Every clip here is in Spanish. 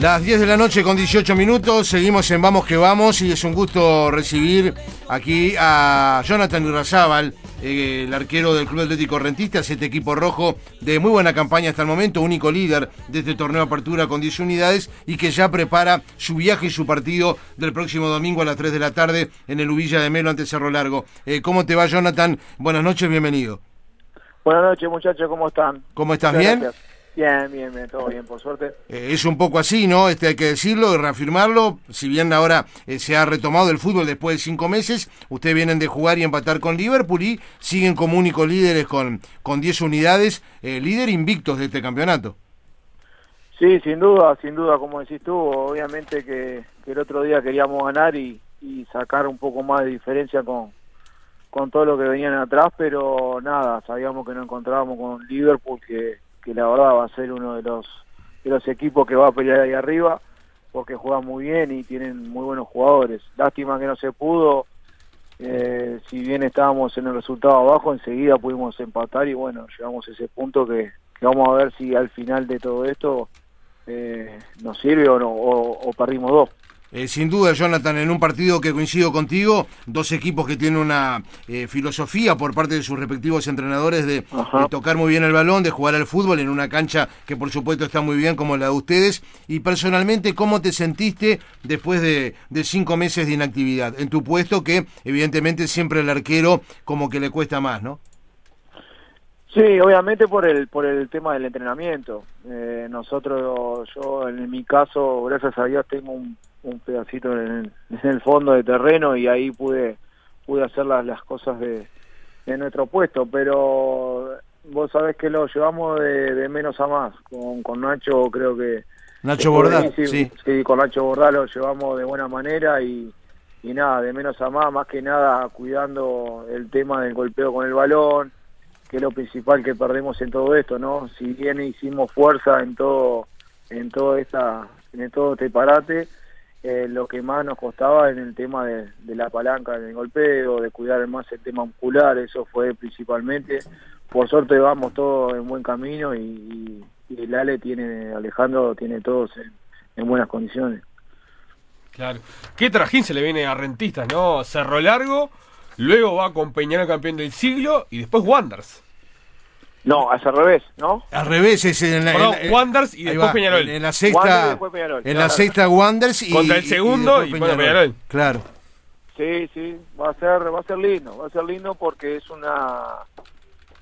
Las 10 de la noche con 18 minutos, seguimos en Vamos que Vamos y es un gusto recibir aquí a Jonathan Urrazábal, eh, el arquero del Club Atlético Rentistas, este equipo rojo de muy buena campaña hasta el momento, único líder de este torneo de apertura con 10 unidades y que ya prepara su viaje y su partido del próximo domingo a las 3 de la tarde en el Ubilla de Melo ante Cerro Largo. Eh, ¿Cómo te va Jonathan? Buenas noches, bienvenido. Buenas noches muchachos, ¿cómo están? ¿Cómo estás? ¿Bien? Bien, bien, bien, todo bien, por suerte. Eh, es un poco así, ¿no? Este hay que decirlo y reafirmarlo. Si bien ahora eh, se ha retomado el fútbol después de cinco meses, ustedes vienen de jugar y empatar con Liverpool y siguen como únicos líderes con, con 10 unidades, eh, líder invictos de este campeonato. Sí, sin duda, sin duda, como decís tú, obviamente que, el otro día queríamos ganar y, y sacar un poco más de diferencia con, con todo lo que venían atrás, pero nada, sabíamos que no encontrábamos con Liverpool que que la verdad va a ser uno de los de los equipos que va a pelear ahí arriba porque juegan muy bien y tienen muy buenos jugadores. Lástima que no se pudo. Eh, si bien estábamos en el resultado abajo, enseguida pudimos empatar y bueno, llegamos a ese punto que, vamos a ver si al final de todo esto eh, nos sirve o, no, o perdimos dos. Eh, sin duda, Jonathan, en un partido que coincido contigo, dos equipos que tienen una eh, filosofía por parte de sus respectivos entrenadores de, tocar muy bien el balón, de jugar al fútbol en una cancha que por supuesto está muy bien como la de ustedes. Y personalmente, ¿cómo te sentiste después de, de cinco meses de inactividad en tu puesto que evidentemente siempre el arquero como que le cuesta más, ¿no? Sí, obviamente por el por el tema del entrenamiento. Eh, nosotros, yo en mi caso, gracias a Dios, tengo un, un pedacito en el, fondo de terreno y ahí pude pude hacer las, las cosas de, de nuestro puesto, pero vos sabés que lo llevamos de, menos a más. Con, con Nacho creo que... Nacho Bordal, sí. Sí, con Nacho Bordal lo llevamos de buena manera y, y nada, de menos a más, más que nada cuidando el tema del golpeo con el balón, que es lo principal que perdemos en todo esto, ¿no? Si bien hicimos fuerza en todo, en todo esta, en todo este parate, eh, lo que más nos costaba en el tema de, la palanca en el golpeo, de cuidar más el tema muscular, eso fue principalmente. Por suerte vamos todos en buen camino y, el Ale tiene, Alejandro tiene todos en, en buenas condiciones. Claro. ¿Qué trajín se le viene a Rentistas, no? Cerro Largo, luego va a acompañar al campeón del siglo y después Wanders. No, es al revés, ¿no? Al revés, es en la, Wanders y después Peñarol. En, la sexta, en la sexta Wanders y contra el segundo y, después Peñarol. Claro. Sí, sí, va a ser va a ser lindo, va a ser lindo porque es una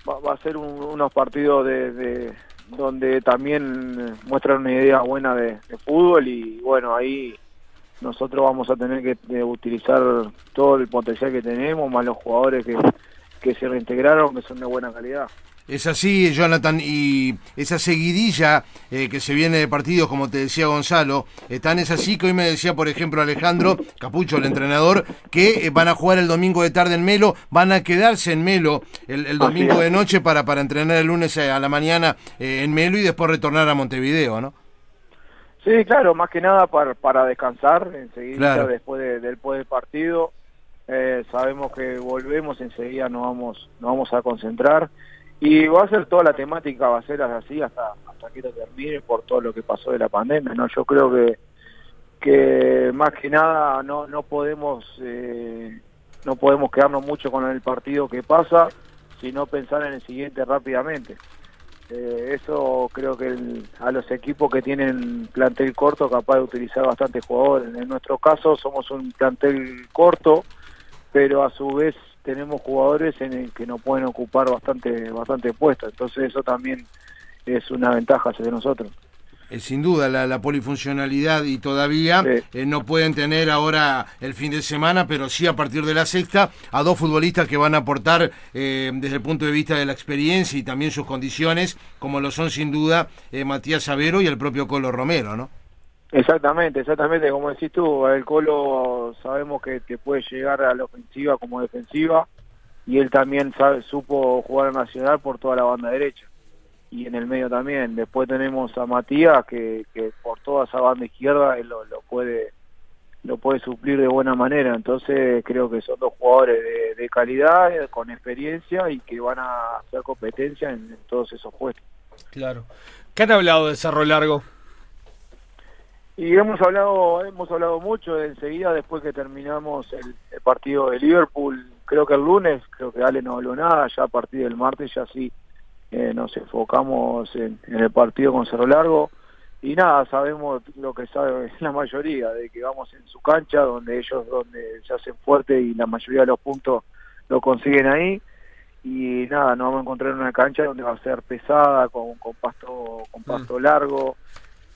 va, a ser unos partidos de, donde también muestran una idea buena de, fútbol y bueno, ahí nosotros vamos a tener que utilizar todo el potencial que tenemos, más los jugadores que, que se reintegraron, que son de buena calidad. Es así, Jonathan, y esa seguidilla eh, que se viene de partidos, como te decía Gonzalo, eh, tan es así que hoy me decía, por ejemplo, Alejandro Capucho, el entrenador, que eh, van a jugar el domingo de tarde en Melo, van a quedarse en Melo el, domingo de noche para, para entrenar el lunes a la mañana en Melo y después retornar a Montevideo, ¿no? Sí, claro, más que nada para, para descansar enseguida después, de, después del partido. sabemos que volvemos, enseguida nos vamos, nos vamos a concentrar y va a ser toda la temática, va a ser así hasta, hasta que termine por todo lo que pasó de la pandemia, ¿no? Yo creo que, que más que nada no, no podemos eh, no podemos quedarnos mucho con el partido que pasa, sino pensar en el siguiente rápidamente. Eh, eso creo que a los equipos que tienen plantel corto capaz de utilizar bastantes jugadores. En nuestro caso somos un plantel corto, pero a su vez tenemos jugadores en el que no pueden ocupar bastante bastante puestos, entonces eso también es una ventaja hacia nosotros. Eh, sin duda, la, polifuncionalidad y todavía eh, no pueden tener ahora el fin de semana, pero sí a partir de la sexta, a dos futbolistas que van a aportar eh, desde el punto de vista de la experiencia y también sus condiciones, como lo son sin duda Matías Savero y el propio Colo Romero, ¿no? Exactamente, exactamente, como decís tú, el Colo sabemos que, te puede llegar a la ofensiva como defensiva y él también sabe, supo jugar a Nacional por toda la banda derecha y en el medio también. Después tenemos a Matías que, que por toda esa banda izquierda él lo, puede lo puede suplir de buena manera, entonces creo que son dos jugadores de, calidad, con experiencia y que van a hacer competencia en, todos esos puestos. Claro. ¿Qué han hablado de Cerro Largo? Y hemos hablado, hemos hablado mucho enseguida después que terminamos el, partido de Liverpool, creo que el lunes, creo que Ale no habló nada, ya a partir del martes ya sí eh, nos enfocamos en, el partido con Cerro Largo. Y nada, sabemos lo que sabe la mayoría, de que vamos en su cancha, donde ellos donde se hacen fuerte y la mayoría de los puntos lo consiguen ahí. Y nada, nos vamos a encontrar en una cancha donde va a ser pesada, con, con pasto, con pasto mm. largo,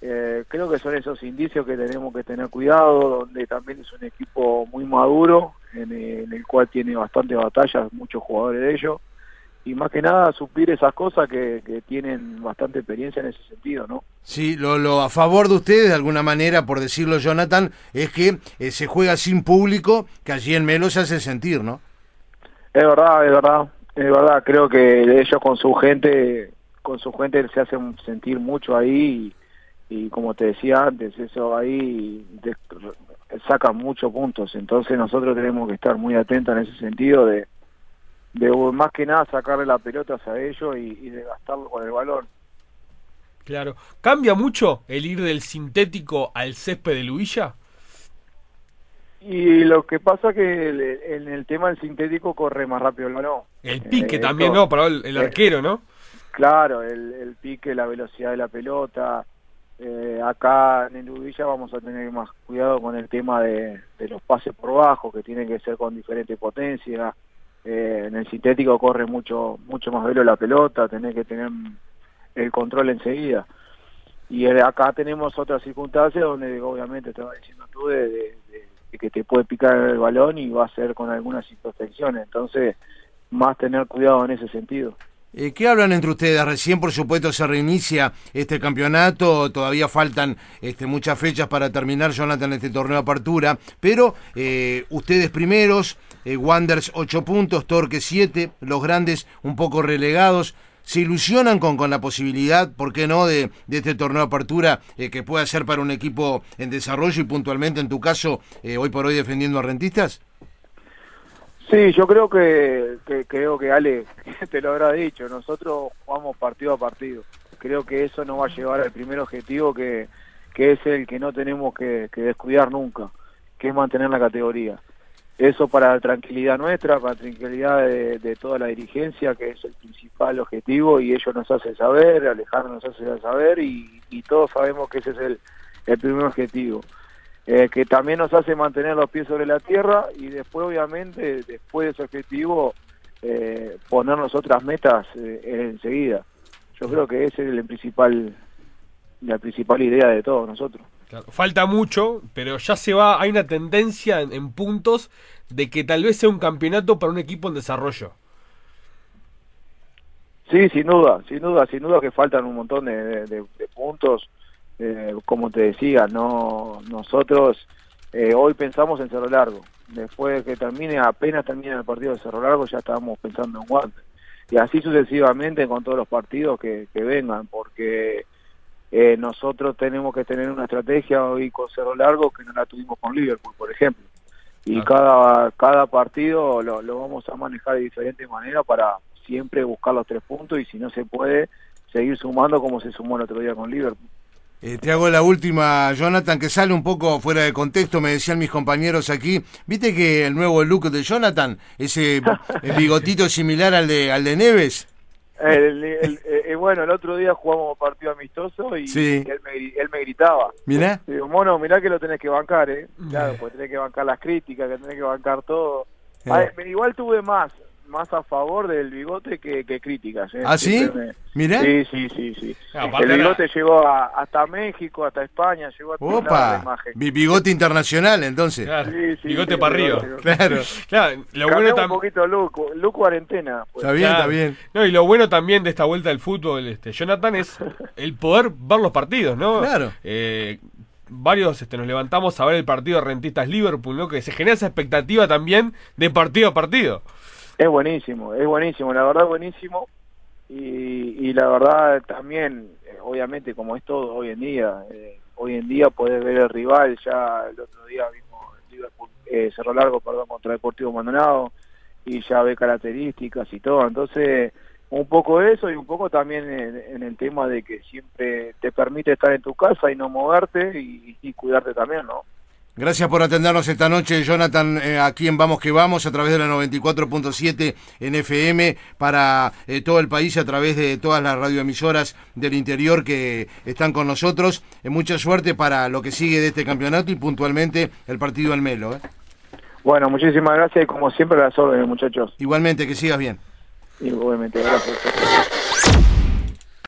eh, creo que son esos indicios que tenemos que tener cuidado, donde también es un equipo muy maduro, en el, cual tiene bastante batallas, muchos jugadores de ellos, y más que nada suplir esas cosas que, tienen bastante experiencia en ese sentido, ¿no? Sí, lo, a favor de ustedes, de alguna manera, por decirlo Jonathan, es que eh, se juega sin público, que allí en Melo se hace sentir, ¿no? Es verdad, es verdad, es verdad, creo que ellos con su gente, con su gente se hacen sentir mucho ahí y como te decía antes, eso ahí saca muchos puntos, entonces nosotros tenemos que estar muy atentos en ese sentido de, de más que nada sacarle la pelota a ellos y, de gastarlo con el balón. Claro. ¿Cambia mucho el ir del sintético al césped de Luilla? Y lo que pasa que en el tema del sintético corre más rápido el balón. El pique eh, también, ¿no? Para el, arquero, ¿no? Claro, el, el, pique, la velocidad de la pelota, eh, acá en el Udilla vamos a tener más cuidado con el tema de, los pases por bajo, que tienen que ser con diferente potencia. Eh, en el sintético corre mucho mucho más velo la pelota, tenés que tener el control enseguida. Y eh, acá tenemos otras circunstancias donde obviamente estaba diciendo tú de, que te puede picar el balón y va a ser con algunas imperfecciones. Entonces, más tener cuidado en ese sentido. Eh, ¿Qué hablan entre ustedes? Recién, por supuesto, se reinicia este campeonato, todavía faltan este, muchas fechas para terminar, Jonathan, este torneo de apertura, pero eh, ustedes primeros, eh, Wanders 8 puntos, Torque 7, los grandes un poco relegados, ¿se ilusionan con, con la posibilidad, por qué no, de, de este torneo de apertura que pueda ser para un equipo en desarrollo y puntualmente, en tu caso, hoy por hoy defendiendo a rentistas? Sí, yo creo que, creo que Ale te lo habrá dicho, nosotros jugamos partido a partido. Creo que eso nos va a llevar al primer objetivo que, que es el que no tenemos que, descuidar nunca, que es mantener la categoría. Eso para la tranquilidad nuestra, para la tranquilidad de, toda la dirigencia, que es el principal objetivo, y ellos nos hacen saber, Alejandro nos hace saber, y, y todos sabemos que ese es el, el primer objetivo. Eh, que también nos hace mantener los pies sobre la tierra y después obviamente después de ese objetivo eh, ponernos otras metas eh, enseguida. Yo creo que esa es el principal, la principal idea de todos nosotros. falta mucho, pero ya se va, hay una tendencia en, puntos de que tal vez sea un campeonato para un equipo en desarrollo. Sí, sin duda, sin duda, sin duda que faltan un montón de puntos eh, como te decía, no nosotros eh, hoy pensamos en Cerro Largo. Después de que termine, apenas termine el partido de Cerro Largo, ya estábamos pensando en Wander. Y así sucesivamente con todos los partidos que, vengan, porque eh, nosotros tenemos que tener una estrategia hoy con Cerro Largo que no la tuvimos con Liverpool, por ejemplo. Y cada, cada partido lo, lo vamos a manejar de diferente manera para siempre buscar los tres puntos y si no se puede, seguir sumando como se sumó el otro día con Liverpool. Eh, te hago la última, Jonathan, que sale un poco fuera de contexto, me decían mis compañeros aquí. ¿Viste que el nuevo look de Jonathan, ese bigotito similar al de, al de Neves? Eh, bueno, el otro día jugamos partido amistoso y él, me, gritaba. Mirá. Digo, mono, mirá que lo tenés que bancar, ¿eh? Claro, pues tenés que bancar las críticas, que tenés que bancar todo. Eh. igual tuve más, más a favor del bigote que, críticas. ¿eh? ¿Ah, sí? Mira. Sí, sí, sí. sí. el bigote llegó hasta México, hasta España, llegó a Opa, imagen. bigote internacional, entonces. Sí, sí, bigote para arriba. Claro. claro lo bueno un poquito look, look cuarentena. Pues. Está bien, está bien. No, y lo bueno también de esta vuelta del fútbol, este, Jonathan, es el poder ver los partidos, ¿no? Claro. Eh, varios este, nos levantamos a ver el partido de Rentistas Liverpool, ¿no? Que se genera esa expectativa también de partido a partido. Es buenísimo, es buenísimo, la verdad buenísimo. Y, la verdad también, eh, obviamente como es todo hoy en día, eh, hoy en día podés ver el rival, ya el otro día vimos eh, Cerro Largo perdón, contra Deportivo Maldonado y ya ve características y todo, entonces un poco eso y un poco también en, el tema de que siempre te permite estar en tu casa y no moverte y, cuidarte también, ¿no? Gracias por atendernos esta noche, Jonathan, eh, aquí en Vamos que Vamos, a través de la 94.7 en FM, para eh, todo el país, a través de todas las radioemisoras del interior que están con nosotros. Eh, mucha suerte para lo que sigue de este campeonato y puntualmente el partido al Melo. Bueno, muchísimas gracias y como siempre las órdenes, muchachos. Igualmente, que sigas bien. Igualmente, gracias.